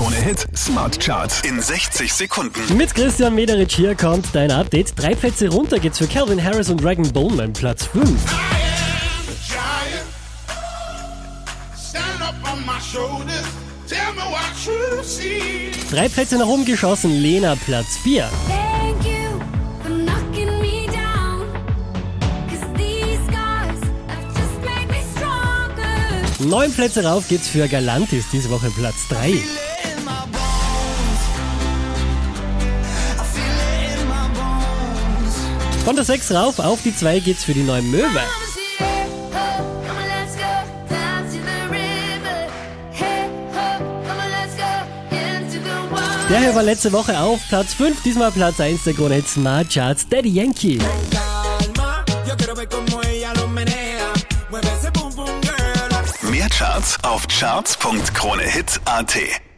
Krone Hit Smart Charts in 60 Sekunden. Mit Christian Mederich hier kommt dein Update. Drei Plätze runter geht's für Calvin Harris und Dragon Bowman, Platz 5. I am the giant. Stand up on my shoulders. Tell me what you see. Drei Plätze nach oben geschossen, Lena, Platz 4. Thank you for knocking me down. 'Cause these scars have just made me stronger. Neun Plätze rauf geht's für Galantis, diese Woche Platz 3. Von der 6 rauf auf die 2 geht's für die neue Möwe. Der hier war letzte Woche auf Platz 5, diesmal Platz 1 der Krone Hit Smart Charts, Daddy Yankee. Mehr Charts auf charts.kronehit.at.